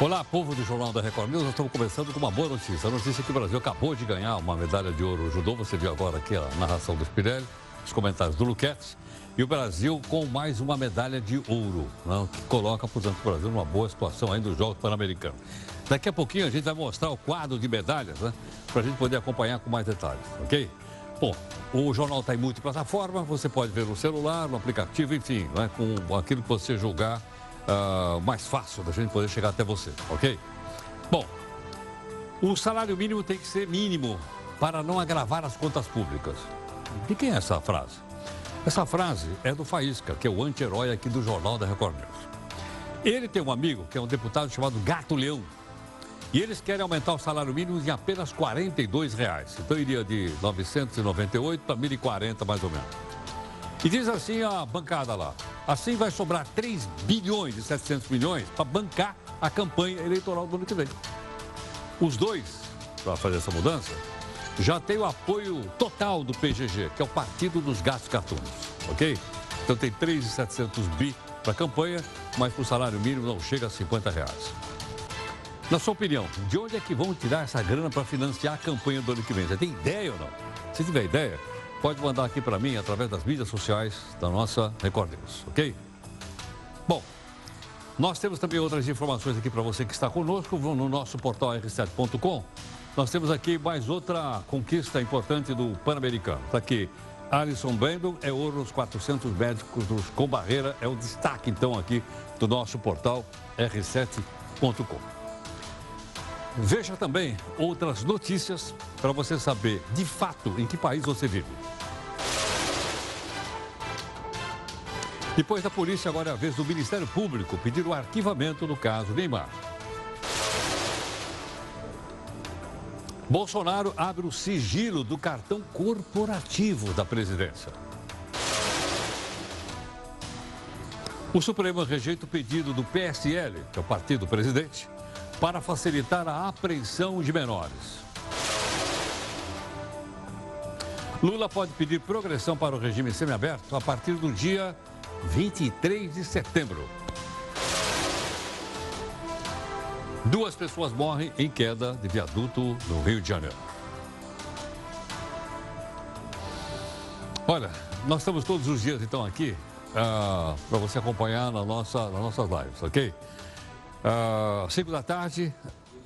Olá, povo do Jornal da Record News. Nós estamos começando com uma boa notícia. A notícia é que o Brasil acabou de ganhar uma medalha de ouro judô. Você viu agora aqui a narração do Spirelli, os comentários do Luquete. E o Brasil com mais uma medalha de ouro, né, que coloca, portanto, o Brasil numa boa situação ainda nos Jogos Pan-Americanos. Daqui a pouquinho a gente vai mostrar o quadro de medalhas, né, para a gente poder acompanhar com mais detalhes, ok? Bom, o jornal está em multiplataforma, você pode ver no celular, no aplicativo, enfim, né, com aquilo que você julgar uh, mais fácil da gente poder chegar até você, ok? Bom, o salário mínimo tem que ser mínimo para não agravar as contas públicas. De quem é essa frase? Essa frase é do Faísca, que é o anti-herói aqui do Jornal da Record News. Ele tem um amigo que é um deputado chamado Gato Leão. E eles querem aumentar o salário mínimo em apenas 42 reais. Então iria de 998 para 1.040 mais ou menos. E diz assim a bancada lá. Assim vai sobrar 3 bilhões e 700 milhões para bancar a campanha eleitoral do ano que vem. Os dois, para fazer essa mudança, já tem o apoio total do PGG, que é o Partido dos Gastos Gatunos, ok? Então tem 3,700 bi para a campanha, mas o salário mínimo não chega a 50 reais. Na sua opinião, de onde é que vão tirar essa grana para financiar a campanha do ano que vem? Você tem ideia ou não? Se tiver ideia, pode mandar aqui para mim através das mídias sociais da nossa Record News, ok? Bom, nós temos também outras informações aqui para você que está conosco no nosso portal r7.com. Nós temos aqui mais outra conquista importante do Pan-Americano. Está aqui, Alisson Brandon é ouro nos 400 médicos com barreira. É o destaque, então, aqui do nosso portal r7.com. Veja também outras notícias para você saber de fato em que país você vive. Depois da polícia, agora é a vez do Ministério Público pedir o arquivamento do caso Neymar. Bolsonaro abre o sigilo do cartão corporativo da presidência. O Supremo rejeita o pedido do PSL, que é o partido do presidente, para facilitar a apreensão de menores. Lula pode pedir progressão para o regime semiaberto a partir do dia 23 de setembro. Duas pessoas morrem em queda de viaduto no Rio de Janeiro. Olha, nós estamos todos os dias então aqui uh, para você acompanhar na nossa, nas nossas lives, ok? Uh, cinco da tarde,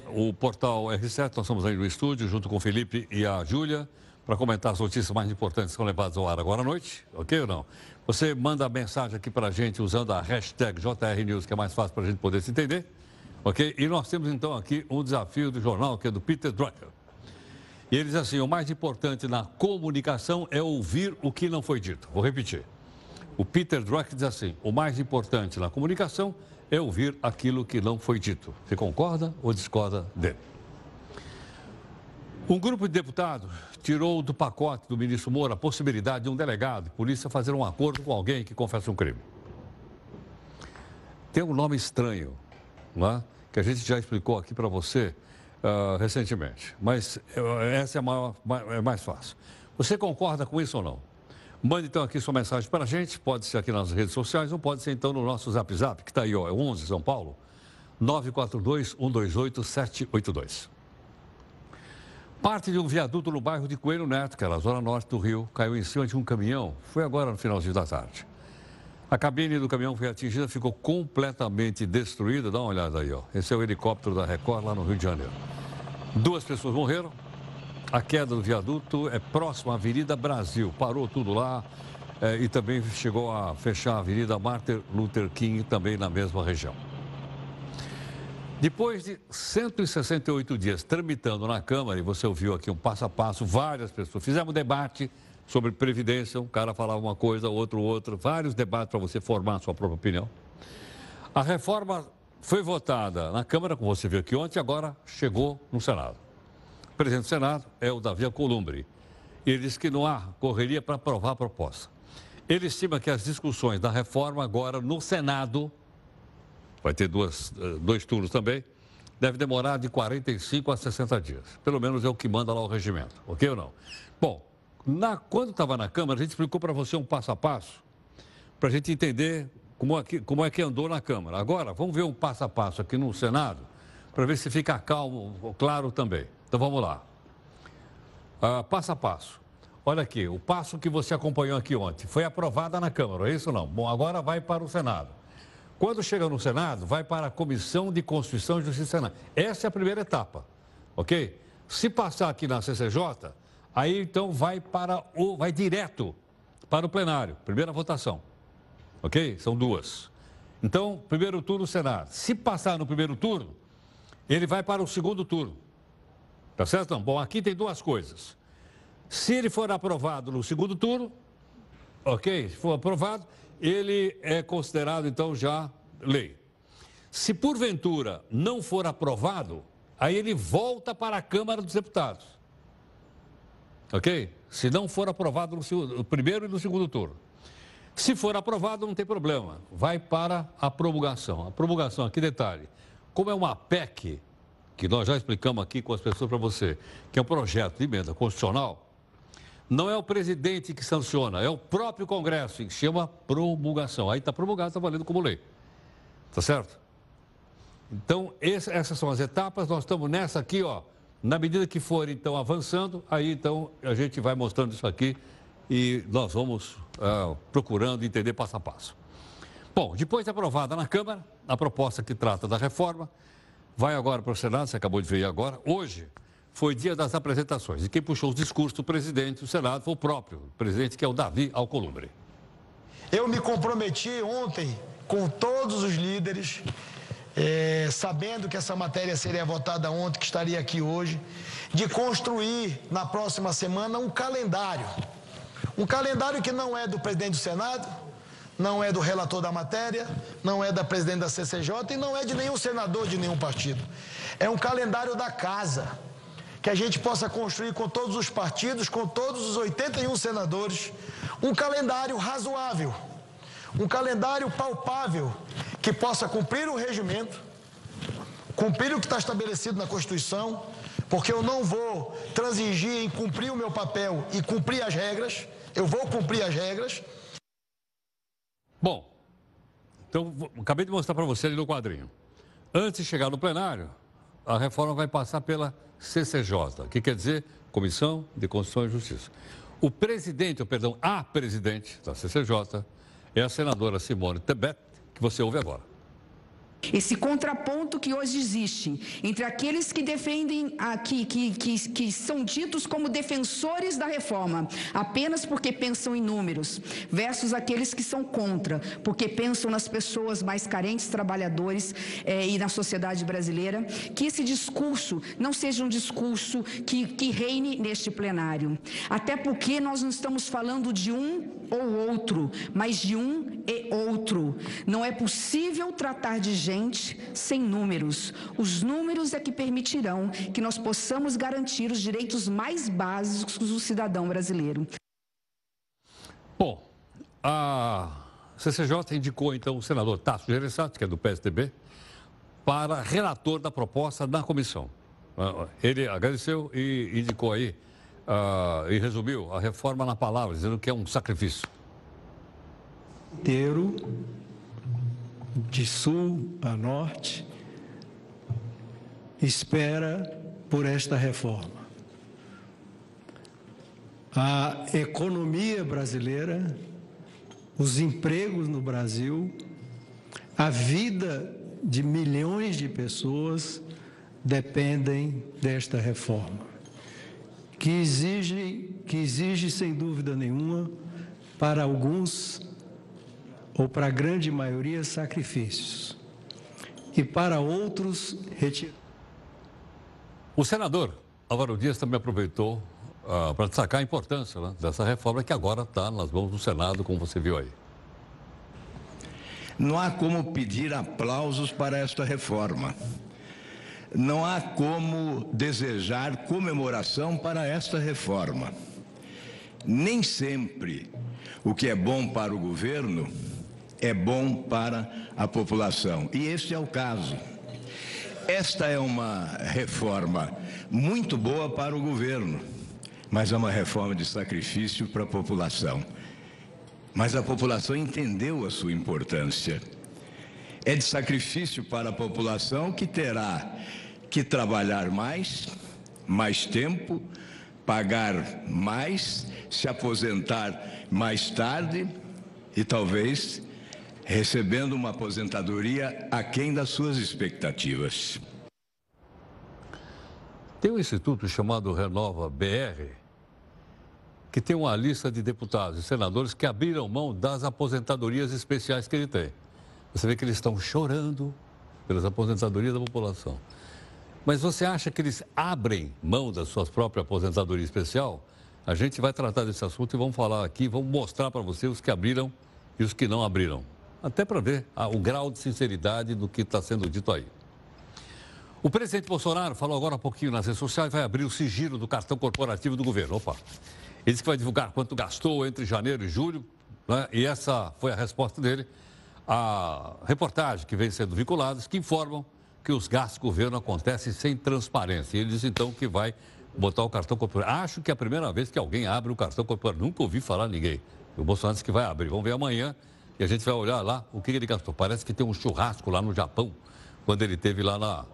o portal R7, nós estamos aí no estúdio junto com o Felipe e a Júlia para comentar as notícias mais importantes que são levadas ao ar agora à noite, ok ou não? Você manda a mensagem aqui para a gente usando a hashtag JRNews, que é mais fácil para a gente poder se entender, ok? E nós temos então aqui um desafio do jornal, que é do Peter Drucker. E ele diz assim, o mais importante na comunicação é ouvir o que não foi dito. Vou repetir. O Peter Drucker diz assim, o mais importante na comunicação é ouvir aquilo que não foi dito. Você concorda ou discorda dele? Um grupo de deputados tirou do pacote do ministro Moura a possibilidade de um delegado de polícia fazer um acordo com alguém que confessa um crime. Tem um nome estranho, não é? que a gente já explicou aqui para você uh, recentemente, mas uh, essa é, maior, é mais fácil. Você concorda com isso ou não? Mande então aqui sua mensagem para a gente, pode ser aqui nas redes sociais ou pode ser então no nosso Zap Zap, que está aí, ó, é 11 São Paulo, 942 128 782. Parte de um viaduto no bairro de Coelho Neto, que é na zona norte do Rio, caiu em cima de um caminhão. Foi agora no finalzinho da tarde. A cabine do caminhão foi atingida, ficou completamente destruída. Dá uma olhada aí, ó. Esse é o helicóptero da Record lá no Rio de Janeiro. Duas pessoas morreram. A queda do viaduto é próximo à Avenida Brasil. Parou tudo lá é, e também chegou a fechar a Avenida Martin Luther King, também na mesma região. Depois de 168 dias tramitando na Câmara, e você ouviu aqui um passo a passo, várias pessoas, fizemos um debate sobre Previdência, um cara falava uma coisa, outro outra, vários debates para você formar a sua própria opinião. A reforma foi votada na Câmara, como você viu aqui ontem, agora chegou no Senado. Presidente do Senado é o Davi Alcolumbre. Ele disse que não há correria para aprovar a proposta. Ele estima que as discussões da reforma agora no Senado vai ter duas, eh, dois turnos também, deve demorar de 45 a 60 dias. Pelo menos é o que manda lá o regimento, ok ou não? Bom, na, quando estava na Câmara, a gente explicou para você um passo a passo, para a gente entender como é, que, como é que andou na Câmara. Agora, vamos ver um passo a passo aqui no Senado, para ver se fica calmo, claro também. Então vamos lá. Uh, passo a passo. Olha aqui, o passo que você acompanhou aqui ontem foi aprovada na Câmara, é isso não? Bom, agora vai para o Senado. Quando chega no Senado, vai para a Comissão de Constituição e Justiça Senado. Essa é a primeira etapa, ok? Se passar aqui na CCJ, aí então vai para o, vai direto para o plenário, primeira votação, ok? São duas. Então, primeiro turno Senado. Se passar no primeiro turno, ele vai para o segundo turno. Tá certo? Bom, aqui tem duas coisas. Se ele for aprovado no segundo turno, ok? Se for aprovado, ele é considerado então já lei. Se porventura não for aprovado, aí ele volta para a Câmara dos Deputados. Ok? Se não for aprovado no, no primeiro e no segundo turno. Se for aprovado, não tem problema. Vai para a promulgação. A promulgação, aqui detalhe, como é uma PEC, que nós já explicamos aqui com as pessoas para você, que é um projeto de emenda constitucional, não é o presidente que sanciona, é o próprio Congresso, que chama promulgação. Aí está promulgado, está valendo como lei. Está certo? Então, esse, essas são as etapas. Nós estamos nessa aqui, ó. Na medida que for, então, avançando, aí, então, a gente vai mostrando isso aqui e nós vamos uh, procurando entender passo a passo. Bom, depois de aprovada na Câmara, a proposta que trata da reforma vai agora para o Senado, você acabou de ver agora. Hoje, foi dia das apresentações. E quem puxou os discursos do presidente do Senado foi o próprio presidente, que é o Davi Alcolumbre. Eu me comprometi ontem com todos os líderes, é, sabendo que essa matéria seria votada ontem, que estaria aqui hoje, de construir na próxima semana um calendário. Um calendário que não é do presidente do Senado, não é do relator da matéria, não é da presidente da CCJ e não é de nenhum senador de nenhum partido. É um calendário da casa que a gente possa construir com todos os partidos, com todos os 81 senadores, um calendário razoável, um calendário palpável, que possa cumprir o regimento, cumprir o que está estabelecido na Constituição, porque eu não vou transigir em cumprir o meu papel e cumprir as regras, eu vou cumprir as regras. Bom, então acabei de mostrar para você ali no quadrinho. Antes de chegar no plenário, a reforma vai passar pela CCJ, que quer dizer Comissão de Constituição e Justiça. O presidente, ou perdão, a presidente da CCJ é a senadora Simone Tebet, que você ouve agora. Esse contraponto que hoje existe entre aqueles que defendem, aqui, que, que, que são ditos como defensores da reforma, apenas porque pensam em números, versus aqueles que são contra, porque pensam nas pessoas mais carentes, trabalhadores eh, e na sociedade brasileira, que esse discurso não seja um discurso que, que reine neste plenário. Até porque nós não estamos falando de um ou outro, mas de um e outro. Não é possível tratar de gente gente sem números. Os números é que permitirão que nós possamos garantir os direitos mais básicos do cidadão brasileiro. Bom, a CCJ indicou então o senador Tasso Gereissati, que é do PSDB, para relator da proposta na comissão. Ah, ele agradeceu e indicou aí, uh, e resumiu a reforma na palavra, dizendo que é um sacrifício. Inteiro de sul a norte, espera por esta reforma. A economia brasileira, os empregos no Brasil, a vida de milhões de pessoas dependem desta reforma, que exige, que exige sem dúvida nenhuma, para alguns, ou para a grande maioria, sacrifícios, e para outros, retirados. O senador Álvaro Dias também aproveitou uh, para destacar a importância né, dessa reforma que agora está nas mãos do Senado, como você viu aí. Não há como pedir aplausos para esta reforma. Não há como desejar comemoração para esta reforma. Nem sempre o que é bom para o governo é bom para a população. E este é o caso. Esta é uma reforma muito boa para o governo, mas é uma reforma de sacrifício para a população. Mas a população entendeu a sua importância. É de sacrifício para a população que terá que trabalhar mais, mais tempo, pagar mais, se aposentar mais tarde e talvez recebendo uma aposentadoria aquém das suas expectativas. Tem um instituto chamado Renova BR, que tem uma lista de deputados e senadores que abriram mão das aposentadorias especiais que ele tem. Você vê que eles estão chorando pelas aposentadorias da população. Mas você acha que eles abrem mão das suas próprias aposentadorias especial? A gente vai tratar desse assunto e vamos falar aqui, vamos mostrar para você os que abriram e os que não abriram. Até para ver ah, o grau de sinceridade do que está sendo dito aí. O presidente Bolsonaro falou agora há pouquinho nas redes sociais, vai abrir o sigilo do cartão corporativo do governo. Opa! Ele disse que vai divulgar quanto gastou entre janeiro e julho, né? e essa foi a resposta dele à reportagem que vem sendo vinculadas, que informam que os gastos do governo acontecem sem transparência. Ele diz então que vai botar o cartão corporativo. Acho que é a primeira vez que alguém abre o cartão corporativo. Nunca ouvi falar ninguém. O Bolsonaro disse que vai abrir. Vamos ver amanhã e a gente vai olhar lá o que ele gastou. Parece que tem um churrasco lá no Japão, quando ele teve lá na.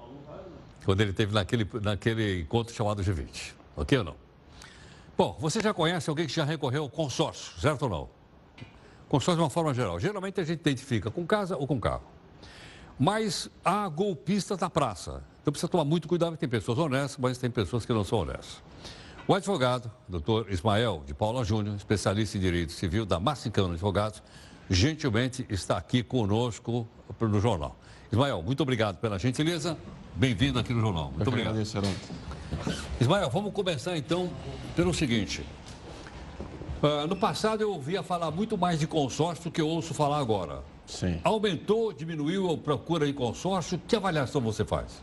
Quando ele teve naquele, naquele encontro chamado G20. Ok ou não? Bom, você já conhece alguém que já recorreu ao consórcio, certo ou não? Consórcio de uma forma geral. Geralmente a gente identifica com casa ou com carro. Mas há golpistas na praça. Então precisa tomar muito cuidado, tem pessoas honestas, mas tem pessoas que não são honestas. O advogado, doutor Ismael de Paula Júnior, especialista em direito civil da Massicano Advogados, gentilmente está aqui conosco no jornal. Ismael, muito obrigado pela gentileza. Bem-vindo aqui no jornal. Muito Eu obrigado. Agradeço, Ismael, vamos começar então pelo seguinte. Uh, no passado eu ouvia falar muito mais de consórcio do que eu ouço falar agora. Sim. Aumentou, diminuiu a procura de consórcio? Que avaliação você faz?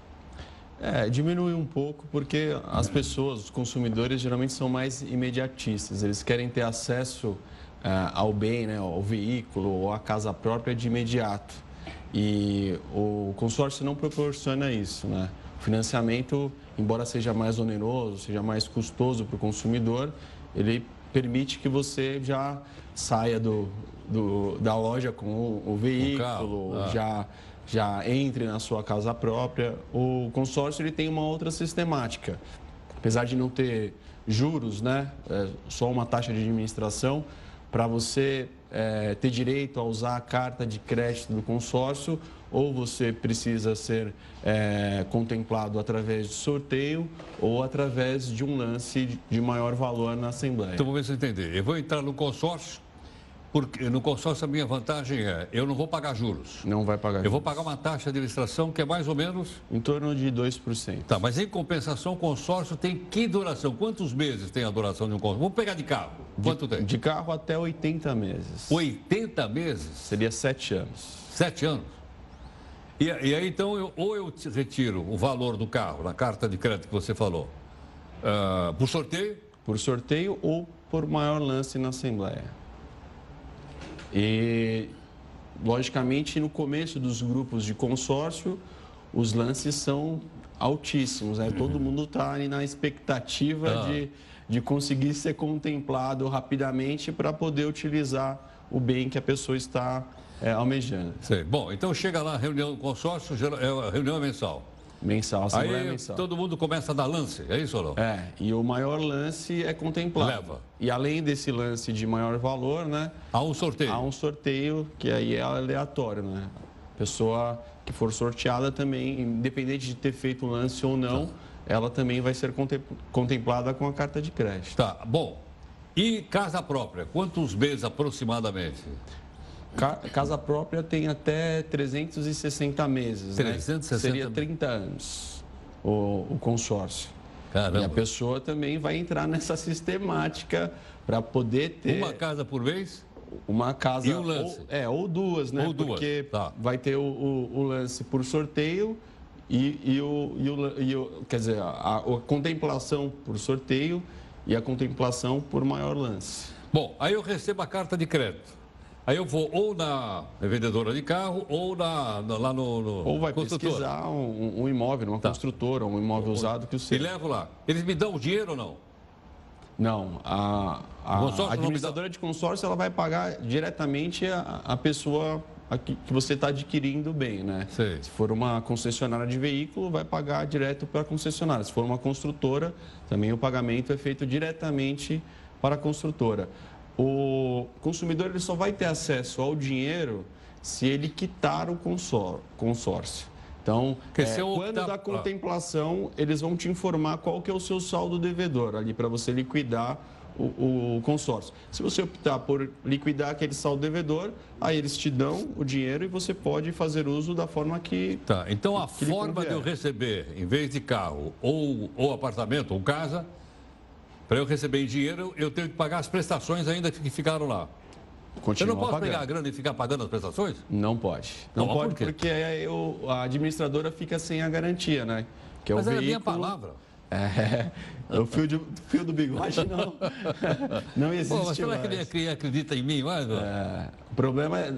É, diminuiu um pouco porque as pessoas, os consumidores, geralmente são mais imediatistas. Eles querem ter acesso ao bem, né, ao veículo ou à casa própria de imediato. E o consórcio não proporciona isso, né? O financiamento, embora seja mais oneroso, seja mais custoso para o consumidor, ele permite que você já saia do, do, da loja com o, o veículo, ah. já, já entre na sua casa própria. O consórcio ele tem uma outra sistemática. Apesar de não ter juros, né, é só uma taxa de administração, para você é, ter direito a usar a carta de crédito do consórcio, ou você precisa ser é, contemplado através de sorteio ou através de um lance de maior valor na Assembleia. Então, vamos ver se eu entender. Eu vou entrar no consórcio, porque no consórcio a minha vantagem é, eu não vou pagar juros. Não vai pagar juros. Eu vou pagar uma taxa de administração que é mais ou menos... Em torno de 2%. Tá, mas em compensação o consórcio tem que duração? Quantos meses tem a duração de um consórcio? Vamos pegar de carro. Quanto de, tem? De carro até 80 meses. 80 meses? Seria 7 anos. 7 anos? E, e aí, então, eu, ou eu retiro o valor do carro, na carta de crédito que você falou, uh, por sorteio? Por sorteio ou por maior lance na Assembleia. E, logicamente, no começo dos grupos de consórcio, os lances são altíssimos. Né? Todo mundo está ali na expectativa ah. de, de conseguir ser contemplado rapidamente para poder utilizar o bem que a pessoa está é, almejando. Sei. Bom, então chega lá, reunião do consórcio, é, reunião mensal. Mensal, Aí mensal. todo mundo começa a dar lance, é isso ou não? É, e o maior lance é contemplado. Leva. E além desse lance de maior valor, né? Há um sorteio. Há um sorteio que aí é aleatório, né? Pessoa que for sorteada também, independente de ter feito o lance ou não, tá. ela também vai ser contemplada com a carta de crédito. Tá, bom. E casa própria, quantos meses aproximadamente? Casa própria tem até 360 meses, 360 né? Seria 30 anos o, o consórcio. Caramba. E a pessoa também vai entrar nessa sistemática para poder ter... Uma casa por vez? Uma casa... E um lance? Ou, é, ou duas, né? Ou duas, Porque tá. vai ter o, o, o, lance por sorteio e, e, o, e, o, e o... Quer dizer, a, a contemplação por sorteio e a contemplação por maior lance. Bom, aí eu recebo a carta de crédito. Aí eu vou ou na vendedora de carro ou na, na lá no, no Ou vai pesquisar um, um imóvel, uma tá. construtora, um imóvel usado que o seu. E levo lá. Eles me dão o dinheiro ou não? Não. A, a administradora de consórcio ela vai pagar diretamente a, a pessoa que você está adquirindo o bem, né? Sei. Se for uma concessionária de veículo, vai pagar direto para a concessionária. Se for uma construtora, também o pagamento é feito diretamente para a construtora. O consumidor ele só vai ter acesso ao dinheiro se ele quitar o consórcio. Então, é, quando da contemplação, eles vão te informar qual que é o seu saldo devedor ali para você liquidar o, o, consórcio. Se você optar por liquidar aquele saldo devedor, aí eles te dão o dinheiro e você pode fazer uso da forma que. Tá, então a forma de eu receber, em vez de carro ou, ou apartamento ou casa, para eu receber em dinheiro, eu tenho que pagar as prestações ainda que ficaram lá. Continua eu não posso pagando. pegar a grana e ficar pagando as prestações? Não pode. Não, não pode, por porque aí eu, a administradora fica sem a garantia, né? Que é Mas o veículo... é a minha palavra. É, o fio, de, fio do bigode não, não existe Pô, mas será mais. que ele acredita em mim? Mas, é, o problema é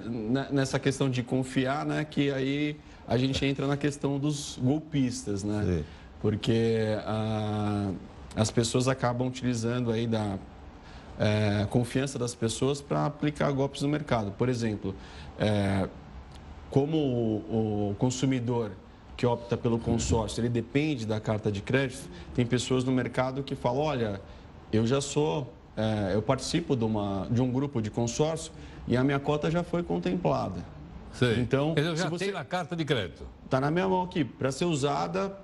nessa questão de confiar, né? Que aí a gente entra na questão dos golpistas, né? Sim. Porque a, as pessoas acabam utilizando aí da é, confiança das pessoas para aplicar golpes no mercado. Por exemplo, é, como o, o consumidor que opta pelo consórcio, ele depende da carta de crédito, tem pessoas no mercado que falam, olha, eu já sou, é, eu participo de, uma, de um grupo de consórcio e a minha cota já foi contemplada. Sei. Então, eu já se você tenho a carta de crédito. Está na minha mão aqui, para ser usada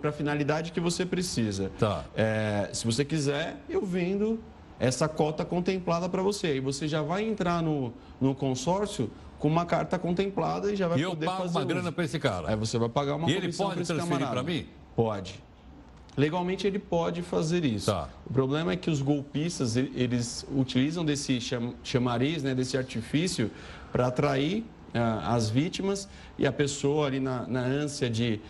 para a finalidade que você precisa. Tá. É, se você quiser, eu vendo essa cota contemplada para você. E você já vai entrar no, no consórcio com uma carta contemplada e já vai e poder fazer. E eu pago uma grana para esse cara. Aí você vai pagar uma e ele pode transferir para mim? Pode. Legalmente ele pode fazer isso. Tá. O problema é que os golpistas eles utilizam desse chamariz, né, desse artifício, para atrair uh, as vítimas e a pessoa ali na, na ânsia de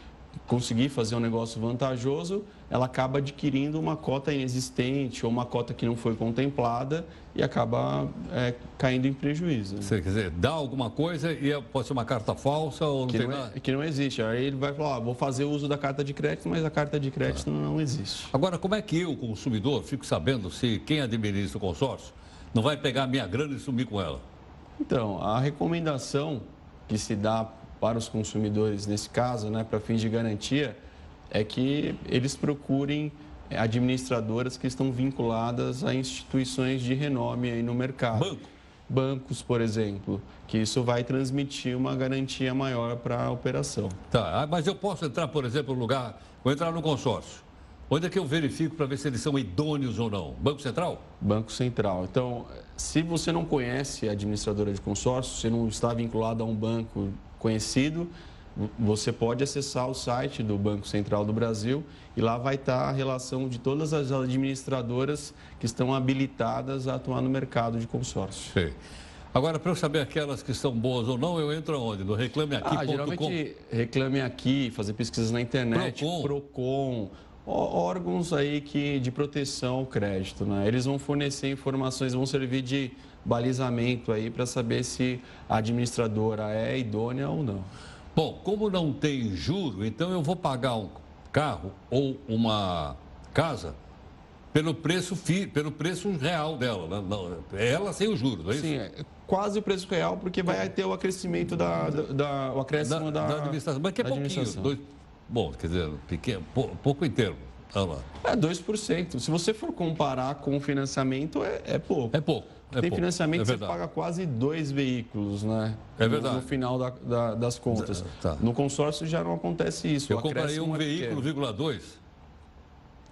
conseguir fazer um negócio vantajoso, ela acaba adquirindo uma cota inexistente ou uma cota que não foi contemplada e acaba é, caindo em prejuízo. Né? Você quer dizer, dá alguma coisa e é, pode ser uma carta falsa ou não que tem não é, nada? que não existe. Aí ele vai falar, vou fazer uso da carta de crédito, mas a carta de crédito tá. não existe. Agora, como é que eu, consumidor, fico sabendo se quem administra o consórcio não vai pegar a minha grana e sumir com ela? Então, a recomendação que se dá para os consumidores nesse caso, né, para fins de garantia, é que eles procurem administradoras que estão vinculadas a instituições de renome aí no mercado. Banco. Bancos, por exemplo, que isso vai transmitir uma garantia maior para a operação. Tá, ah, mas eu posso entrar, por exemplo, no lugar, vou entrar no consórcio. Onde é que eu verifico para ver se eles são idôneos ou não? Banco Central? Banco Central. Então, se você não conhece a administradora de consórcio, você não está vinculado a um banco conhecido, você pode acessar o site do Banco Central do Brasil e lá vai estar a relação de todas as administradoras que estão habilitadas a atuar no mercado de consórcio. Sim. Agora, para eu saber aquelas que estão boas ou não, eu entro onde? No reclameaqui.com? Ah, geralmente, reclame aqui, fazer pesquisas na internet, Procon, Procon órgãos aí que, de proteção ao crédito. Né? Eles vão fornecer informações, vão servir de balizamento aí para saber se a administradora é idônea ou não. Bom, como não tem juro, então eu vou pagar um carro ou uma casa pelo preço, fi, pelo preço real dela. Né? Não, ela sem o juro, não é isso? Sim, é quase o preço real, porque vai ter o acrescimento da, da, da o acréscimo da, da, administração. Mas que é pouquinho, dois, bom, quer dizer, pequeno, pouco inteiro. Olha lá. É 2%. Se você for comparar com o financiamento, é, é pouco. É pouco. É Tem financiamento que é você paga quase dois veículos, né? É verdade. No, no final da, da, das contas. Tá. No consórcio já não acontece isso. Eu comprei um é veículo, vírgula dois.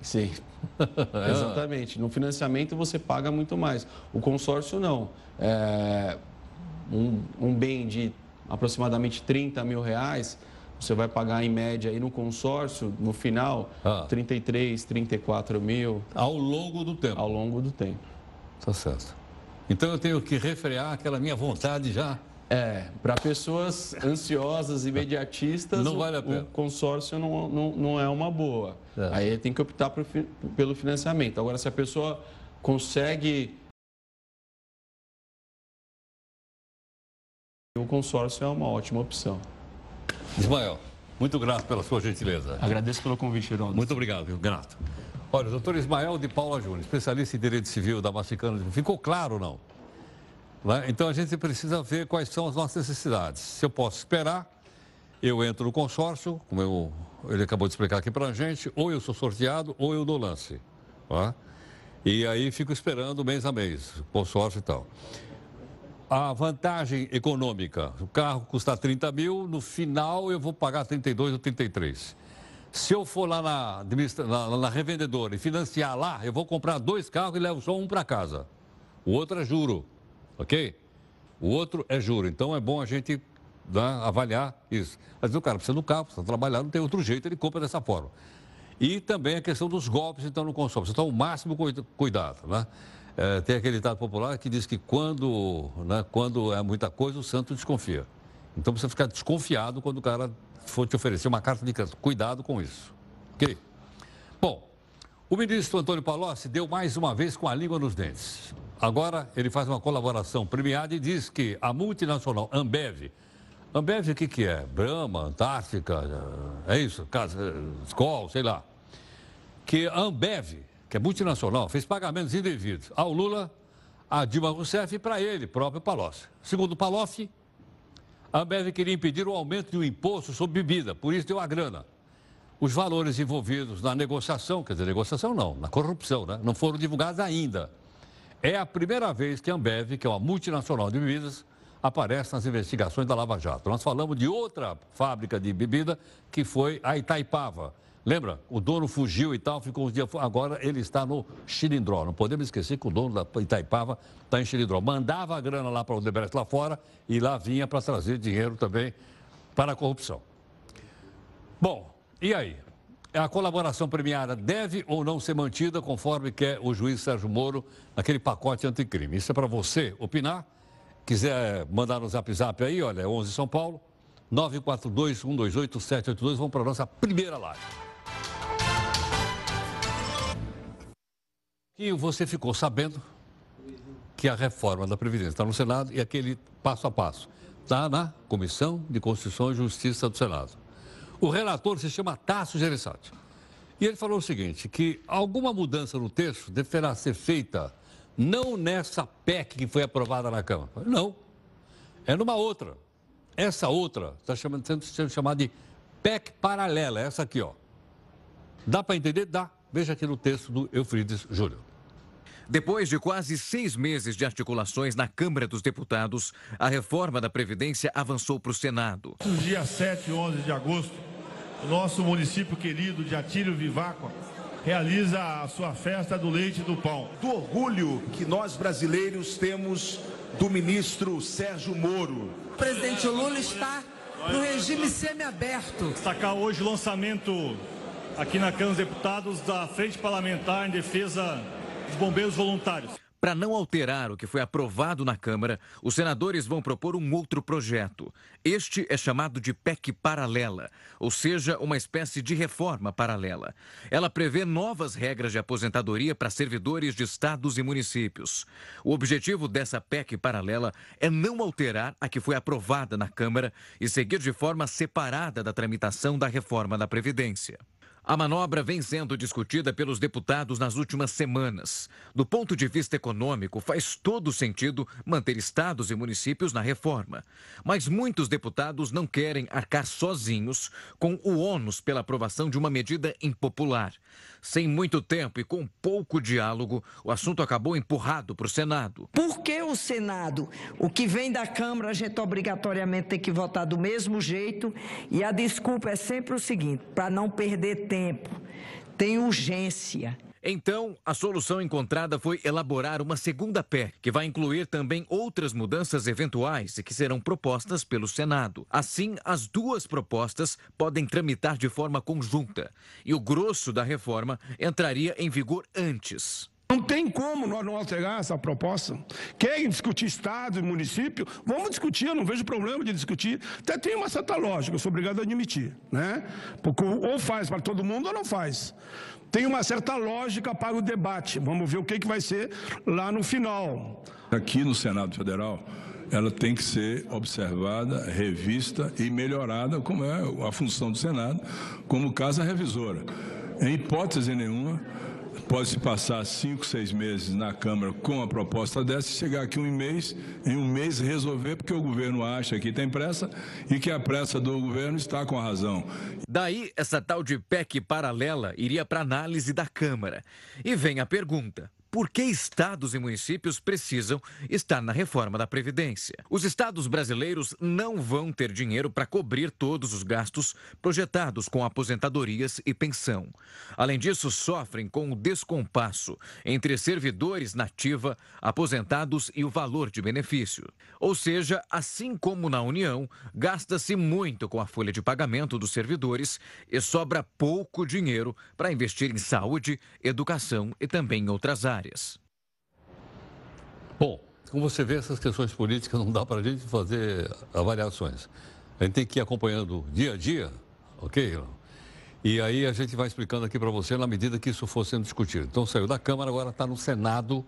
Sim, é. exatamente. No financiamento você paga muito mais. O consórcio não. É um, um bem de aproximadamente 30 mil reais, você vai pagar em média aí no consórcio, no final, ah. 33, 34 mil. Ao longo do tempo. Ao longo do tempo. Tá certo. Então eu tenho que refrear aquela minha vontade já. É, para pessoas ansiosas, imediatistas, não vale a pena. o consórcio não, não, não é uma boa. É. Aí tem que optar por, pelo financiamento. Agora, se a pessoa consegue. O consórcio é uma ótima opção. Ismael, muito grato pela sua gentileza. Agradeço pelo convite, Geraldo. Muito obrigado, viu? grato. Olha, o doutor Ismael de Paula Júnior, especialista em direito civil da Masticana, ficou claro não? Né? Então a gente precisa ver quais são as nossas necessidades. Se eu posso esperar, eu entro no consórcio, como eu, ele acabou de explicar aqui para a gente, ou eu sou sorteado ou eu dou lance. E aí fico esperando mês a mês, consórcio e tal. A vantagem econômica, o carro custa 30 mil, no final eu vou pagar 32 ou 33. Se eu for lá na, na, na revendedora e financiar lá, eu vou comprar dois carros e levo só um para casa. O outro é juro, ok? O outro é juro. Então é bom a gente né, avaliar isso. Mas o cara precisa do carro, precisa trabalhar, não tem outro jeito, ele compra dessa forma. E também a questão dos golpes, então, no consórcio. Então, o máximo cuidado, né? É, tem aquele ditado popular que diz que quando, né, quando é muita coisa, o santo desconfia. Então, precisa ficar desconfiado quando o cara for te oferecer uma carta de crédito. Cuidado com isso. Ok? Bom, o ministro Antônio Palocci deu mais uma vez com a língua nos dentes. Agora, ele faz uma colaboração premiada e diz que a multinacional Ambev Ambev, o que, que é? Brahma, Antártica, é isso? Casa, Skol, sei lá. Que a Ambev, que é multinacional, fez pagamentos indevidos ao Lula, a Dilma Rousseff e para ele, próprio Palocci. Segundo Palocci, a Ambev queria impedir o aumento do imposto sobre bebida, por isso deu a grana. Os valores envolvidos na negociação, quer dizer, negociação não, na corrupção, né? não foram divulgados ainda. É a primeira vez que a Ambev, que é uma multinacional de bebidas, aparece nas investigações da Lava Jato. Nós falamos de outra fábrica de bebida que foi a Itaipava. Lembra? O dono fugiu e tal, ficou uns dias. Agora ele está no Chilindró. Não podemos esquecer que o dono da Itaipava está em Chilindró. Mandava a grana lá para o Odebrecht lá fora e lá vinha para trazer dinheiro também para a corrupção. Bom, e aí? A colaboração premiada deve ou não ser mantida conforme quer o juiz Sérgio Moro naquele pacote anticrime? Isso é para você opinar quiser mandar no zap zap aí, olha, é 11 São Paulo, 942-128-782. Vamos para a nossa primeira live. E você ficou sabendo que a reforma da Previdência está no Senado e aquele passo a passo está na Comissão de Constituição e Justiça do Senado. O relator se chama Tasso Gereissati. E ele falou o seguinte, que alguma mudança no texto deverá ser feita não nessa PEC que foi aprovada na Câmara. Não. É numa outra. Essa outra está sendo, chamada de PEC paralela, essa aqui, ó. Dá para entender? Dá. Veja aqui no texto do Eufrides Júlio. Depois de quase seis meses de articulações na Câmara dos Deputados, a reforma da Previdência avançou para o Senado. Nos dias 7 e 11 de agosto, o nosso município querido de Atílio Viváqua realiza a sua festa do leite e do pão. Do orgulho que nós brasileiros temos do ministro Sérgio Moro. O presidente Lula está no regime semiaberto. Destacar hoje o lançamento aqui na Câmara dos Deputados da Frente Parlamentar em Defesa dos Bombeiros Voluntários. Para não alterar o que foi aprovado na Câmara, os senadores vão propor um outro projeto. Este é chamado de PEC paralela, ou seja, uma espécie de reforma paralela. Ela prevê novas regras de aposentadoria para servidores de estados e municípios. O objetivo dessa PEC paralela é não alterar a que foi aprovada na Câmara e seguir de forma separada da tramitação da reforma da Previdência. A manobra vem sendo discutida pelos deputados nas últimas semanas. Do ponto de vista econômico, faz todo sentido manter estados e municípios na reforma. Mas muitos deputados não querem arcar sozinhos com o ônus pela aprovação de uma medida impopular. Sem muito tempo e com pouco diálogo, o assunto acabou empurrado para o Senado. Por que o Senado? O que vem da Câmara, a gente obrigatoriamente tem que votar do mesmo jeito. E a desculpa é sempre o seguinte: para não perder tempo, tem urgência. Então, a solução encontrada foi elaborar uma segunda PEC, que vai incluir também outras mudanças eventuais e que serão propostas pelo Senado. Assim, as duas propostas podem tramitar de forma conjunta e o grosso da reforma entraria em vigor antes. Não tem como nós não alterar essa proposta. Querem discutir Estado e município? Vamos discutir, eu não vejo problema de discutir. Até tem uma certa lógica, eu sou obrigado a admitir. Né? Porque ou faz para todo mundo ou não faz. Tem uma certa lógica para o debate. Vamos ver o que, que vai ser lá no final. Aqui no Senado Federal, ela tem que ser observada, revista e melhorada, como é a função do Senado, como casa revisora. Em hipótese nenhuma, pode-se passar cinco, seis meses na Câmara com a proposta dessa e chegar aqui um mês, em um mês resolver, porque o governo acha que tem pressa e que a pressa do governo está com a razão. Daí, essa tal de PEC paralela iria para análise da Câmara. E vem a pergunta: por que estados e municípios precisam estar na reforma da Previdência? Os estados brasileiros não vão ter dinheiro para cobrir todos os gastos projetados com aposentadorias e pensão. Além disso, sofrem com o descompasso entre servidores nativa, aposentados e o valor de benefício. Ou seja, assim como na União, gasta-se muito com a folha de pagamento dos servidores e sobra pouco dinheiro para investir em saúde, educação e também em outras áreas áreas. Bom, como você vê, essas questões políticas não dá para a gente fazer avaliações. A gente tem que ir acompanhando dia a dia, ok? E aí a gente vai explicando aqui para você na medida que isso for sendo discutido. Então saiu da Câmara, agora está no Senado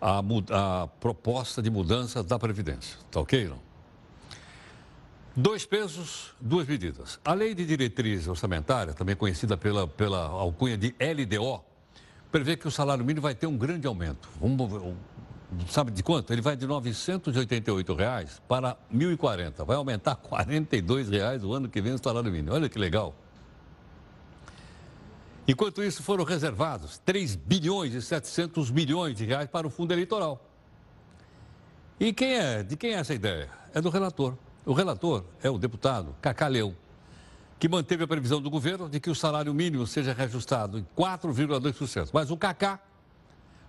a, a, proposta de mudança da Previdência. Tá ok? Não? Dois pesos, duas medidas. A lei de diretriz orçamentária, também conhecida pela, pela alcunha de LDO, prevê que o salário mínimo vai ter um grande aumento. Vamos, sabe de quanto? Ele vai de 988 reais para R$ 1.040. Vai aumentar 42 reais o ano que vem o salário mínimo. Olha que legal. Enquanto isso, foram reservados 3 bilhões e 700 milhões de reais para o fundo eleitoral. E quem é? De quem é essa ideia? É do relator. O relator é o deputado Cacá Leão que manteve a previsão do governo de que o salário mínimo seja reajustado em 4,2%. Mas o Cacá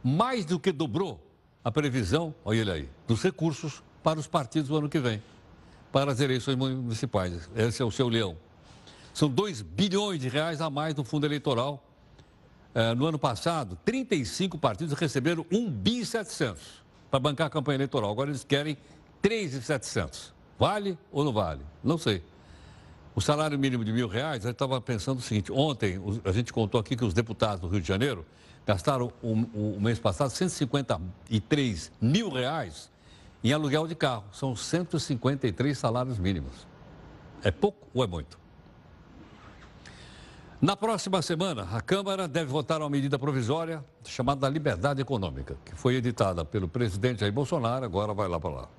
mais do que dobrou a previsão, olha ele aí, dos recursos para os partidos no ano que vem, para as eleições municipais. Esse é o seu leão. São 2 bilhões de reais a mais no fundo eleitoral. É, no ano passado, 35 partidos receberam 1 bi 700 para bancar a campanha eleitoral. Agora eles querem 3,700. Vale ou não vale? Não sei. O salário mínimo de mil reais, eu estava pensando o seguinte: ontem a gente contou aqui que os deputados do Rio de Janeiro gastaram o um mês passado 153 mil reais em aluguel de carro. São 153 salários mínimos. É pouco ou é muito? Na próxima semana, a Câmara deve votar uma medida provisória chamada Liberdade Econômica, que foi editada pelo presidente Jair Bolsonaro, agora vai lá para lá.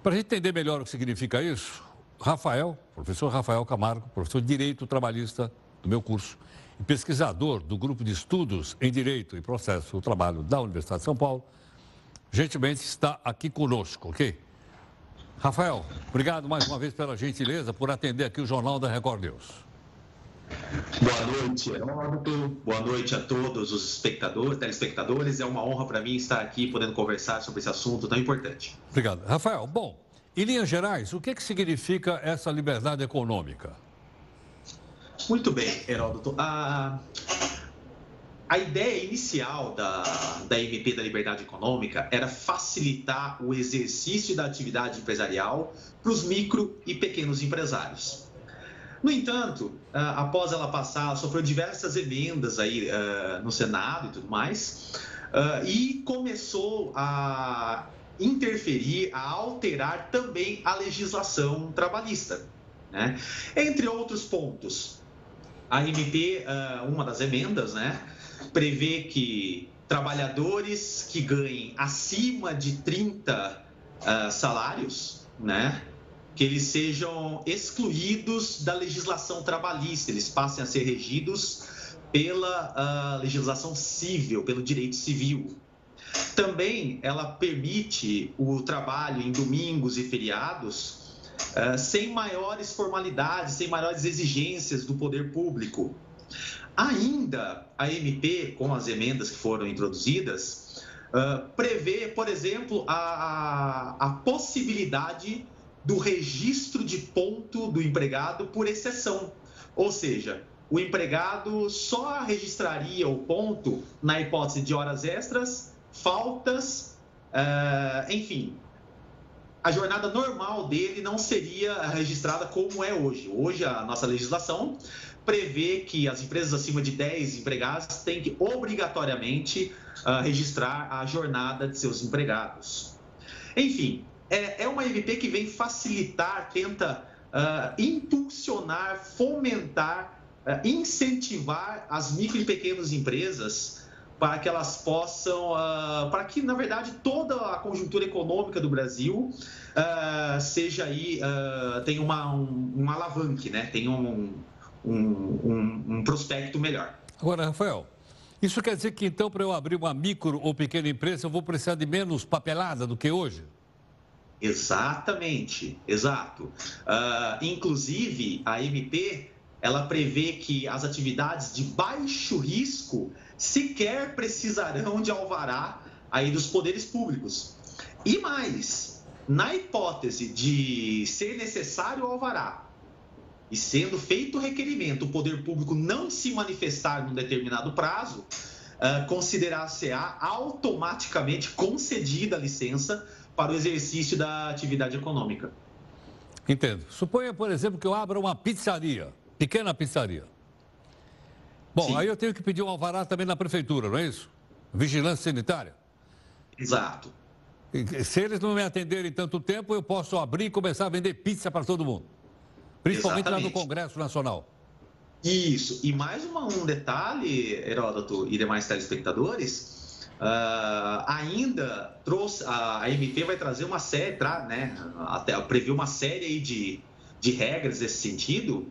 Para a gente entender melhor o que significa isso, Rafael, professor Rafael Camargo, professor de Direito Trabalhista do meu curso e pesquisador do grupo de estudos em Direito e Processo do Trabalho da Universidade de São Paulo, gentilmente está aqui conosco, ok? Rafael, obrigado mais uma vez pela gentileza por atender aqui o Jornal da Record News. Boa noite, Heródoto. Boa noite a todos os espectadores, telespectadores. É uma honra para mim estar aqui podendo conversar sobre esse assunto tão importante. Obrigado. Rafael, bom, em linhas gerais, o que, que significa essa liberdade econômica? Muito bem, Heródoto. A, a ideia inicial da, da MP da Liberdade Econômica era facilitar o exercício da atividade empresarial para os micro e pequenos empresários. No entanto, após ela passar, sofreu diversas emendas aí no Senado e tudo mais, e começou a interferir, a alterar também a legislação trabalhista. Né? Entre outros pontos, a MP, ah, uma das emendas, né, prevê que trabalhadores que ganhem acima de 30 uh, salários, né, que eles sejam excluídos da legislação trabalhista, eles passem a ser regidos pela uh, legislação civil, pelo direito civil. Também ela permite o trabalho em domingos e feriados uh, sem maiores formalidades, sem maiores exigências do poder público. Ainda a MP, com as emendas que foram introduzidas, uh, prevê, por exemplo, a, a, a possibilidade do registro de ponto do empregado por exceção. Ou seja, o empregado só registraria o ponto na hipótese de horas extras faltas, uh, enfim, a jornada normal dele não seria registrada como é hoje. Hoje, a nossa legislação prevê que as empresas acima de 10 empregados têm que obrigatoriamente uh, registrar a jornada de seus empregados. Enfim, é, é uma MP que vem facilitar, tenta uh, impulsionar, fomentar, uh, incentivar as micro e pequenas empresas para que elas possam, uh, para que, na verdade, toda a conjuntura econômica do Brasil uh, seja aí, uh, tenha uma, um, um alavanque, né? tenha um, um, um, prospecto melhor. Agora, Rafael, isso quer dizer que então, para eu abrir uma micro ou pequena empresa, eu vou precisar de menos papelada do que hoje? Exatamente, exato. Uh, inclusive, a MP ela prevê que as atividades de baixo risco sequer precisarão de alvará aí dos poderes públicos. E mais, na hipótese de ser necessário alvará e sendo feito o requerimento, o poder público não se manifestar num determinado prazo, uh, considerar-se-á automaticamente concedida a licença para o exercício da atividade econômica. Entendo. Suponha, por exemplo, que eu abra uma pizzaria, pequena pizzaria. Bom, Sim. aí eu tenho que pedir um alvará também na prefeitura, não é isso? Vigilância sanitária. Exato. Se eles não me atenderem tanto tempo, eu posso abrir e começar a vender pizza para todo mundo. Principalmente Exatamente. lá no Congresso Nacional. Isso. E mais uma, um detalhe, Heródoto e demais telespectadores, Uh, ainda trouxe, a, a MP vai trazer uma série, tra, né, até previu uma série de, de regras nesse sentido,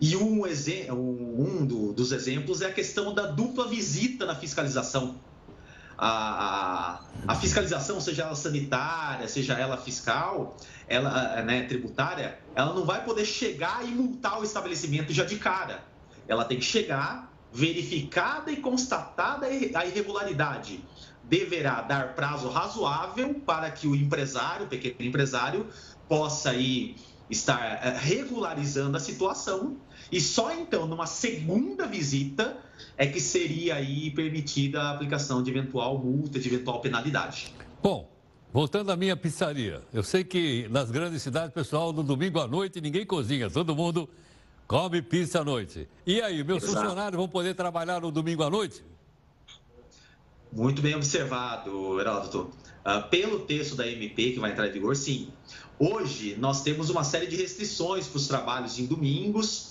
e um, um do, dos exemplos é a questão da dupla visita na fiscalização. A, a, a, fiscalização, seja ela sanitária, seja ela fiscal, ela né, tributária, ela não vai poder chegar e multar o estabelecimento já de cara. Ela tem que chegar, verificada e constatada a irregularidade, deverá dar prazo razoável para que o empresário, o pequeno empresário, possa aí estar eh, regularizando a situação e só então, numa segunda visita, é que seria aí permitida a aplicação de eventual multa, de eventual penalidade. Bom, voltando à minha pizzaria, eu sei que nas grandes cidades, pessoal, no domingo à noite ninguém cozinha, todo mundo Come pizza à noite. E aí, meus Exato. funcionários vão poder trabalhar no domingo à noite? Muito bem observado, Heródoto. Uh, pelo texto da MP que vai entrar em vigor, sim. Hoje, nós temos uma série de restrições para os trabalhos em domingos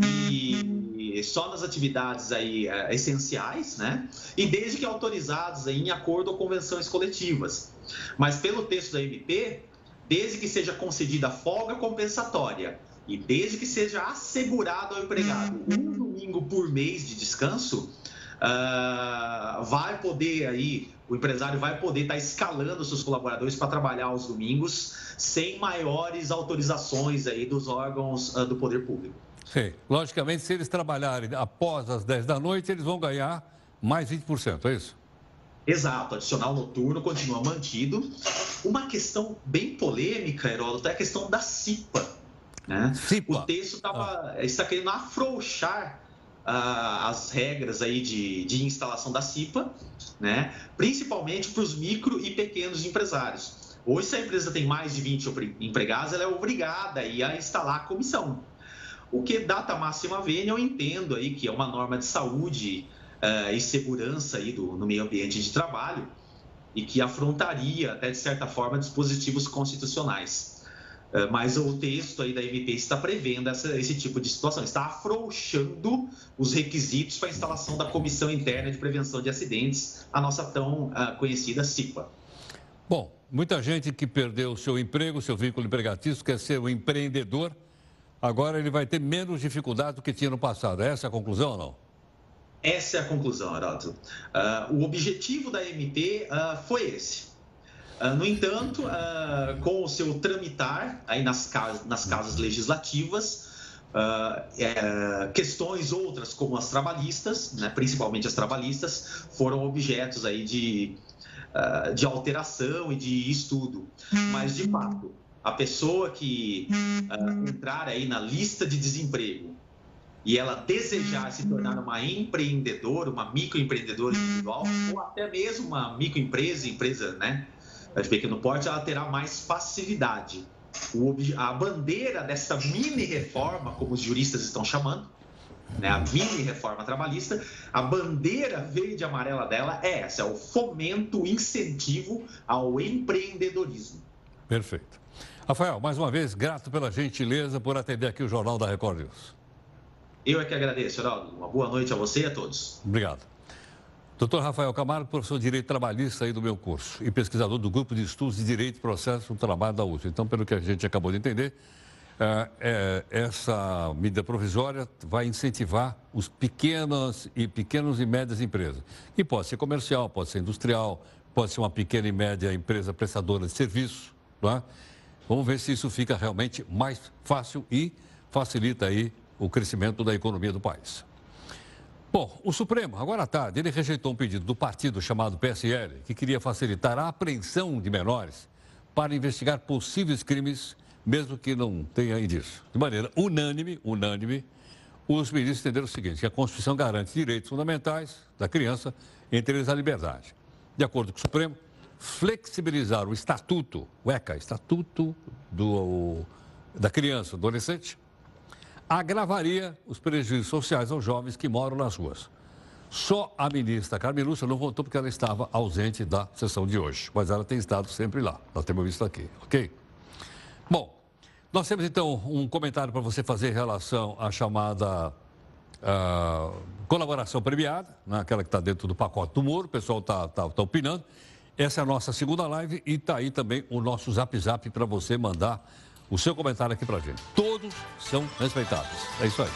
e só nas atividades aí uh, essenciais, né? E desde que autorizados em acordo com convenções coletivas. Mas pelo texto da MP, desde que seja concedida folga compensatória e desde que seja assegurado ao empregado um domingo por mês de descanso, uh, vai poder aí, o empresário vai poder estar tá escalando seus colaboradores para trabalhar aos domingos sem maiores autorizações aí dos órgãos uh, do poder público. Sim, logicamente, se eles trabalharem após as 10 da noite, eles vão ganhar mais 20%, é isso? Exato, adicional noturno continua mantido. Uma questão bem polêmica, Heródoto, é a questão da CIPA. Né? O texto tava, ah. está querendo afrouxar uh, as regras aí de, de instalação da CIPA, né? principalmente para os micro e pequenos empresários. Hoje, se a empresa tem mais de 20 empregados, ela é obrigada aí a instalar a comissão. O que data máxima vênia, eu entendo aí que é uma norma de saúde uh, e segurança aí do, no meio ambiente de trabalho e que afrontaria, até de certa forma, dispositivos constitucionais. É, mas o texto aí da MP está prevendo essa, esse tipo de situação, está afrouxando os requisitos para a instalação da Comissão Interna de Prevenção de Acidentes, a nossa tão uh, conhecida CIPA. Bom, muita gente que perdeu o seu emprego, seu vínculo empregatício, quer ser um empreendedor, agora ele vai ter menos dificuldade do que tinha no passado. É essa a conclusão ou não? Essa é a conclusão, Arauto. Uh, o objetivo da MP uh, foi esse ah, no entanto, uh, com o seu tramitar aí nas, casas, nas casas legislativas, uh, questões outras como as trabalhistas, né, principalmente as trabalhistas, foram objetos aí de, de alteração e de estudo. Mas, de fato, a pessoa que entrar aí na lista de desemprego e ela desejar se tornar uma empreendedora, uma microempreendedora individual, ou até mesmo uma microempresa, empresa, né? De pequeno porte, ela terá mais facilidade. O, a bandeira dessa mini reforma, como os juristas estão chamando, né, a mini reforma trabalhista, a bandeira verde e amarela dela é essa: é o fomento, o incentivo ao empreendedorismo. Perfeito. Rafael, mais uma vez, grato pela gentileza por atender aqui o Jornal da Record News. Eu é que agradeço, Geraldo. Uma boa noite a você e a todos. Obrigado. Doutor Rafael Camargo, professor de Direito Trabalhista aí do meu curso e pesquisador do Grupo de Estudos de Direito e Processo do Trabalho da USP. Então, pelo que a gente acabou de entender, é, é, essa medida provisória vai incentivar os pequenos e pequenos e médias empresas, que pode ser comercial, pode ser industrial, pode ser uma pequena e média empresa prestadora de serviço. É? Vamos ver se isso fica realmente mais fácil e facilita aí o crescimento da economia do país. Bom, o Supremo, agora à tarde, ele rejeitou um pedido do partido chamado PSL, que queria facilitar a apreensão de menores para investigar possíveis crimes, mesmo que não tenha indício. De maneira unânime, unânime, os ministros entenderam o seguinte, que a Constituição garante direitos fundamentais da criança, entre eles a liberdade. De acordo com o Supremo, flexibilizar o estatuto, o ECA, Estatuto do, da Criança, Adolescente, agravaria os prejuízos sociais aos jovens que moram nas ruas. Só a ministra Carmen Lúcia não votou porque ela estava ausente da sessão de hoje, mas ela tem estado sempre lá, nós temos visto aqui, ok? Bom, nós temos então um comentário para você fazer em relação à chamada uh, colaboração premiada, né, aquela que está dentro do pacote do Moro, o pessoal está tá, tá opinando. Essa é a nossa segunda live e está aí também o nosso zap zap para você mandar o seu comentário aqui para gente. Todos são respeitados. É isso aí.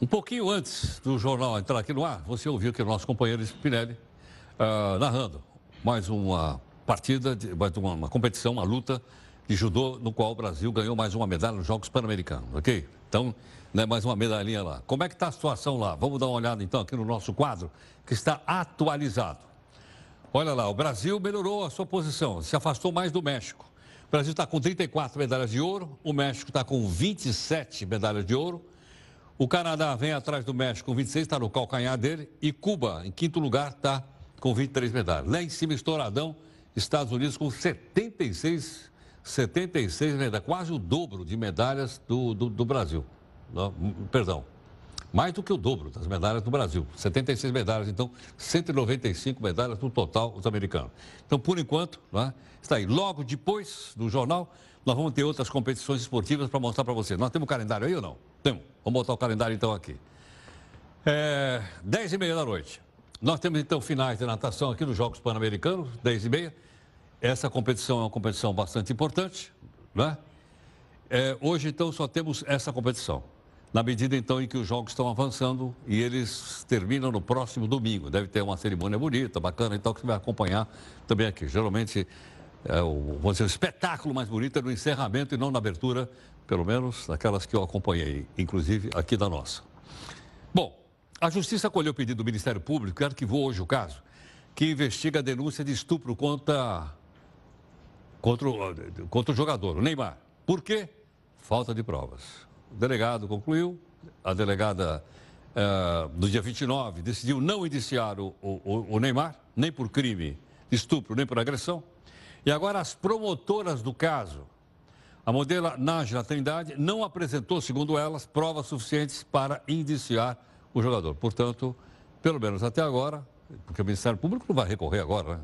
Um pouquinho antes do jornal entrar aqui no ar, você ouviu que o nosso companheiro Spinelli uh, narrando mais uma partida, de, mais uma, uma, competição, uma luta de judô, no qual o Brasil ganhou mais uma medalha nos Jogos Pan-Americanos, ok? Então, né, mais uma medalhinha lá. Como é que está a situação lá? Vamos dar uma olhada então aqui no nosso quadro, que está atualizado. Olha lá, o Brasil melhorou a sua posição, se afastou mais do México. O Brasil está com 34 medalhas de ouro, o México está com 27 medalhas de ouro. O Canadá vem atrás do México com 26, está no calcanhar dele. E Cuba, em quinto lugar, está com 23 medalhas. Lá em cima, estouradão, Estados Unidos com 76, 76 medalhas, quase o dobro de medalhas do, do, do Brasil. Não, perdão, mais do que o dobro das medalhas do Brasil. 76 medalhas, então 195 medalhas no total os americanos. Então, por enquanto, é? está aí. Logo depois do jornal, nós vamos ter outras competições esportivas para mostrar para vocês. Nós temos um calendário aí ou não? Temos. Vamos botar o calendário então aqui. É, 10 e meia da noite. Nós temos então finais de natação aqui nos Jogos Pan-Americanos, 10 e meia. Essa competição é uma competição bastante importante, né? É, hoje, então, só temos essa competição na medida então em que os jogos estão avançando e eles terminam no próximo domingo. Deve ter uma cerimônia bonita, bacana e tal, que você vai acompanhar também aqui. Geralmente, é o, vamos dizer, o espetáculo mais bonito é no encerramento e não na abertura, pelo menos daquelas que eu acompanhei, inclusive aqui da nossa. Bom, a Justiça acolheu o pedido do Ministério Público, que arquivou hoje o caso, que investiga a denúncia de estupro contra, contra, contra o jogador, o Neymar. Por quê? Falta de provas. O delegado concluiu, a delegada, uh, no dia 29, decidiu não indiciar o, o, o Neymar, nem por crime de estupro, nem por agressão. E agora as promotoras do caso, a modelo Nájila Trindade, não apresentou, segundo elas, provas suficientes para indiciar o jogador. Portanto, pelo menos até agora, porque o Ministério Público não vai recorrer agora, né?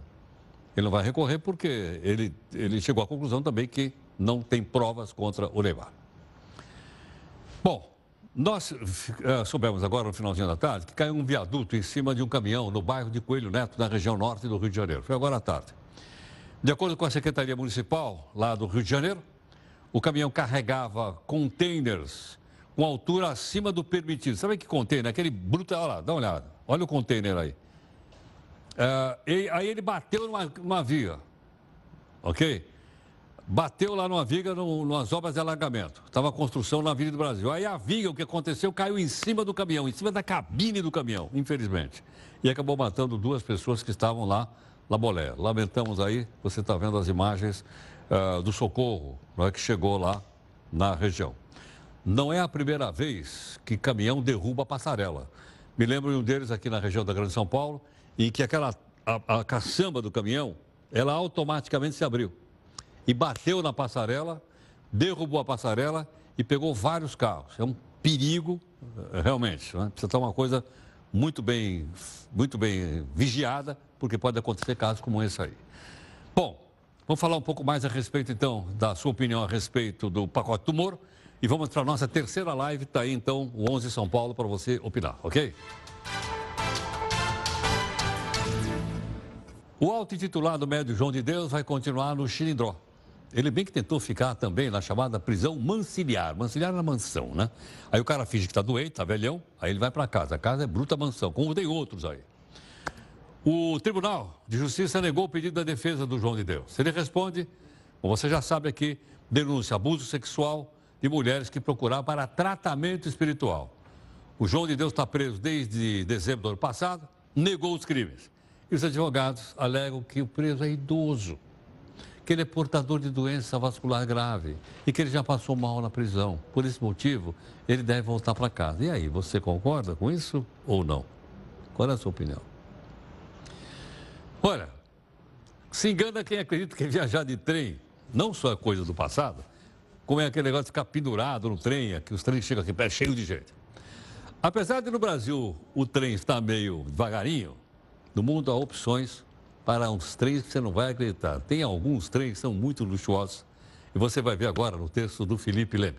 Ele não vai recorrer porque ele, ele chegou à conclusão também que não tem provas contra o Neymar. Bom, nós uh, soubemos agora, no finalzinho da tarde, que caiu um viaduto em cima de um caminhão no bairro de Coelho Neto, na região norte do Rio de Janeiro. Foi agora à tarde. De acordo com a Secretaria Municipal, lá do Rio de Janeiro, o caminhão carregava containers com altura acima do permitido. Sabe que container? Aquele bruto. Olha lá, dá uma olhada. Olha o container aí. Uh, e, aí ele bateu numa, numa via. Ok? Bateu lá numa viga no, nas obras de alargamento. Estava construção na Avenida do Brasil. Aí a viga, o que aconteceu, caiu em cima do caminhão, em cima da cabine do caminhão, infelizmente. E acabou matando duas pessoas que estavam lá na bolé. Lamentamos aí, você está vendo as imagens uh, do socorro é, que chegou lá na região. Não é a primeira vez que caminhão derruba a passarela. Me lembro de um deles aqui na região da Grande São Paulo, em que aquela a, a caçamba do caminhão, ela automaticamente se abriu e bateu na passarela, derrubou a passarela e pegou vários carros. É um perigo, realmente. Né? Precisa estar uma coisa muito bem, muito bem vigiada, porque pode acontecer casos como esse aí. Bom, vamos falar um pouco mais a respeito, então, da sua opinião a respeito do pacote do Moro. E vamos para a nossa terceira live, está aí então o 11 São Paulo para você opinar, ok? O auto-intitulado médio João de Deus vai continuar no Xilindró. Ele bem que tentou ficar também na chamada prisão mansiliar. Mansiliar na mansão, né? Aí o cara finge que está doente, está velhão, aí ele vai para casa. A casa é bruta mansão, como tem outros aí. O Tribunal de Justiça negou o pedido da defesa do João de Deus. Ele responde, como você já sabe aqui, denúncia abuso sexual de mulheres que procuravam para tratamento espiritual. O João de Deus está preso desde dezembro do ano passado, negou os crimes. E os advogados alegam que o preso é idoso, que ele é portador de doença vascular grave e que ele já passou mal na prisão. Por esse motivo, ele deve voltar para casa. E aí, você concorda com isso ou não? Qual é a sua opinião? Olha, se engana quem acredita que viajar de trem não só é coisa do passado, como é aquele negócio de ficar pendurado no trem, que os trens chegam aqui pé cheio de gente. Apesar de no Brasil o trem estar meio devagarinho, no mundo há opções para uns trens que você não vai acreditar. Tem alguns trens que são muito luxuosos e você vai ver agora no texto do Felipe Leme.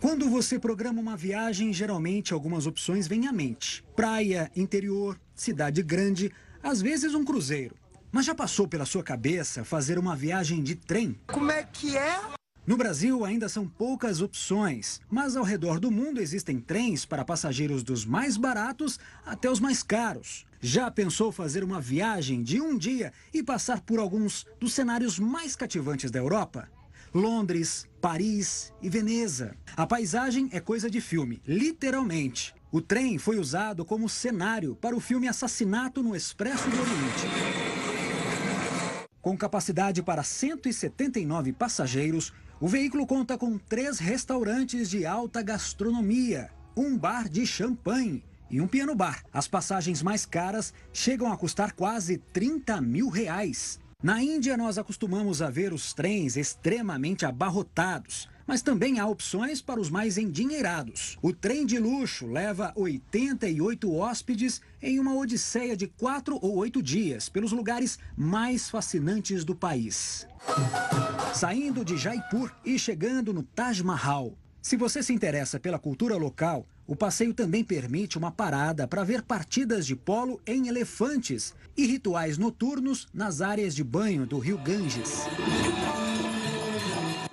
Quando você programa uma viagem, geralmente algumas opções vêm à mente: praia, interior, cidade grande, às vezes um cruzeiro. Mas já passou pela sua cabeça fazer uma viagem de trem? Como é que é? No Brasil ainda são poucas opções, mas ao redor do mundo existem trens para passageiros dos mais baratos até os mais caros. Já pensou fazer uma viagem de um dia e passar por alguns dos cenários mais cativantes da Europa? Londres, Paris e Veneza. A paisagem é coisa de filme, literalmente. O trem foi usado como cenário para o filme Assassinato no Expresso do Oriente. Com capacidade para 179 passageiros, o veículo conta com três restaurantes de alta gastronomia, um bar de champanhe e um piano bar. As passagens mais caras chegam a custar quase 30 mil reais. Na Índia, nós acostumamos a ver os trens extremamente abarrotados, mas também há opções para os mais endinheirados. O trem de luxo leva 88 hóspedes em uma odisseia de quatro ou oito dias pelos lugares mais fascinantes do país. Saindo de Jaipur e chegando no Taj Mahal. Se você se interessa pela cultura local, o passeio também permite uma parada para ver partidas de polo em elefantes e rituais noturnos nas áreas de banho do rio Ganges.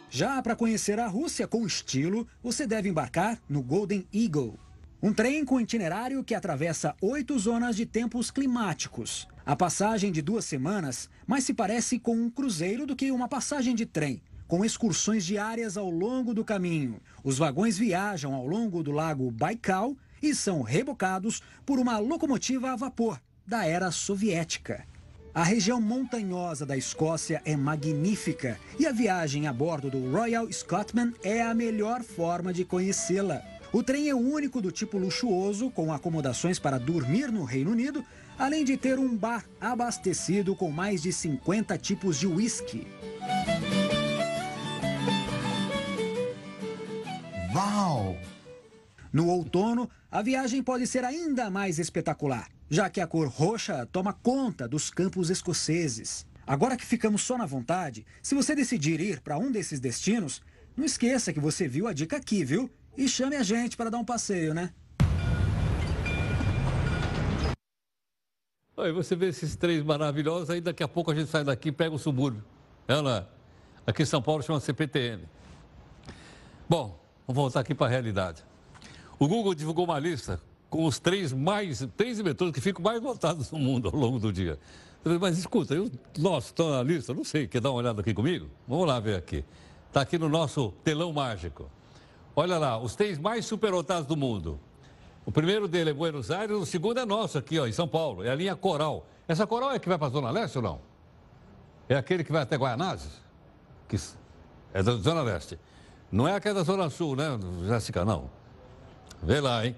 Já para conhecer a Rússia com estilo, você deve embarcar no Golden Eagle. Um trem com itinerário que atravessa oito zonas de tempos climáticos. A passagem de duas semanas mais se parece com um cruzeiro do que uma passagem de trem, com excursões diárias ao longo do caminho. Os vagões viajam ao longo do lago Baikal e são rebocados por uma locomotiva a vapor da era soviética. A região montanhosa da Escócia é magnífica e a viagem a bordo do Royal Scotsman é a melhor forma de conhecê-la. O trem é o único do tipo luxuoso, com acomodações para dormir no Reino Unido, além de ter um bar abastecido com mais de 50 tipos de whisky. Uau! No outono, a viagem pode ser ainda mais espetacular, já que a cor roxa toma conta dos campos escoceses. Agora que ficamos só na vontade, se você decidir ir para um desses destinos, não esqueça que você viu a dica aqui, viu? E chame a gente para dar um passeio, né? Aí você vê esses três maravilhosos, aí daqui a pouco a gente sai daqui e pega o subúrbio. Ela, aqui em São Paulo chama CPTM. Bom, vamos voltar aqui para a realidade. O Google divulgou uma lista com os três mais, três inventores que ficam mais votados no mundo ao longo do dia. Mas escuta, eu, nossa, estou na lista, não sei, quer dar uma olhada aqui comigo? Vamos lá ver aqui. Está aqui no nosso telão mágico. Olha lá, os três mais superdotados do mundo. O primeiro dele é Buenos Aires, o segundo é nosso aqui, ó, em São Paulo. É a linha Coral. Essa Coral é que vai para a Zona Leste ou não? É aquele que vai até Guaianazes? Que é da Zona Leste. Não é aquela da Zona Sul, né, Jéssica? Não. Vê lá, hein?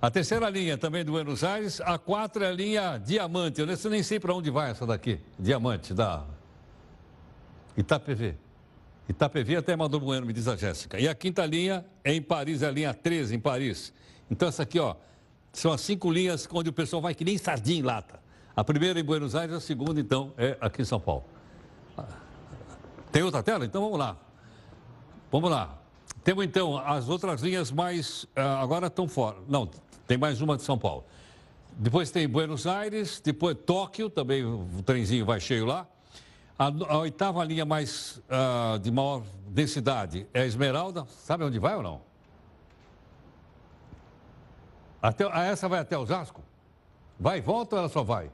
A terceira linha também do Buenos Aires, a quatro é a linha Diamante. Eu nem sei para onde vai essa daqui. Diamante, da Itapevi. Itapevi até Amador Bueno, me diz a Jéssica. E a quinta linha é em Paris, é a linha 13, em Paris. Então essa aqui, ó, são as cinco linhas onde o pessoal vai que nem sardinha em lata. A primeira em Buenos Aires, a segunda, então, é aqui em São Paulo. Tem outra tela? Então vamos lá. Vamos lá. Temos então as outras linhas mais. ah, agora estão fora. Não, tem mais uma de São Paulo. Depois tem Buenos Aires, depois Tóquio, também o trenzinho vai cheio lá. A, a oitava linha mais ah, de maior densidade é Esmeralda. Sabe onde vai ou não? Até, ah, essa vai até Osasco? Vai e volta ou ela só vai?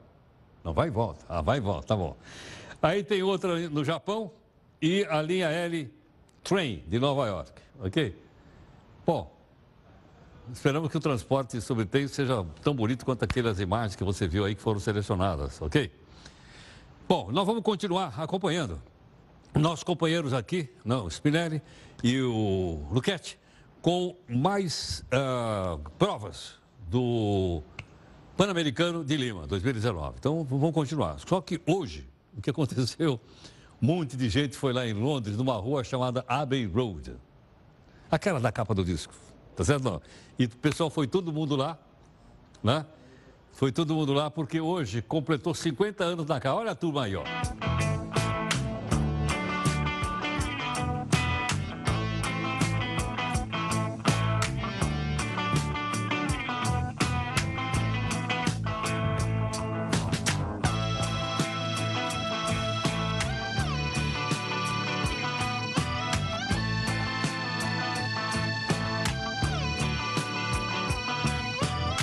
Não vai e volta. Ah, vai e volta, tá bom. Aí tem outra no Japão e a linha L Train de Nova York, ok? Bom, esperamos que o transporte sobre trem seja tão bonito quanto aquelas imagens que você viu aí que foram selecionadas, ok? Bom, nós vamos continuar acompanhando nossos companheiros aqui, não, o Spinelli e o Luquete, com mais ah, provas do Pan-Americano de Lima, 2019. Então, vamos continuar. Só que hoje, o que aconteceu, um monte de gente foi lá em Londres, numa rua chamada Abbey Road. Aquela da capa do disco, tá certo? Não? E o pessoal foi todo mundo lá, né? Foi todo mundo lá porque hoje completou 50 anos na casa. Olha a turma aí, ó.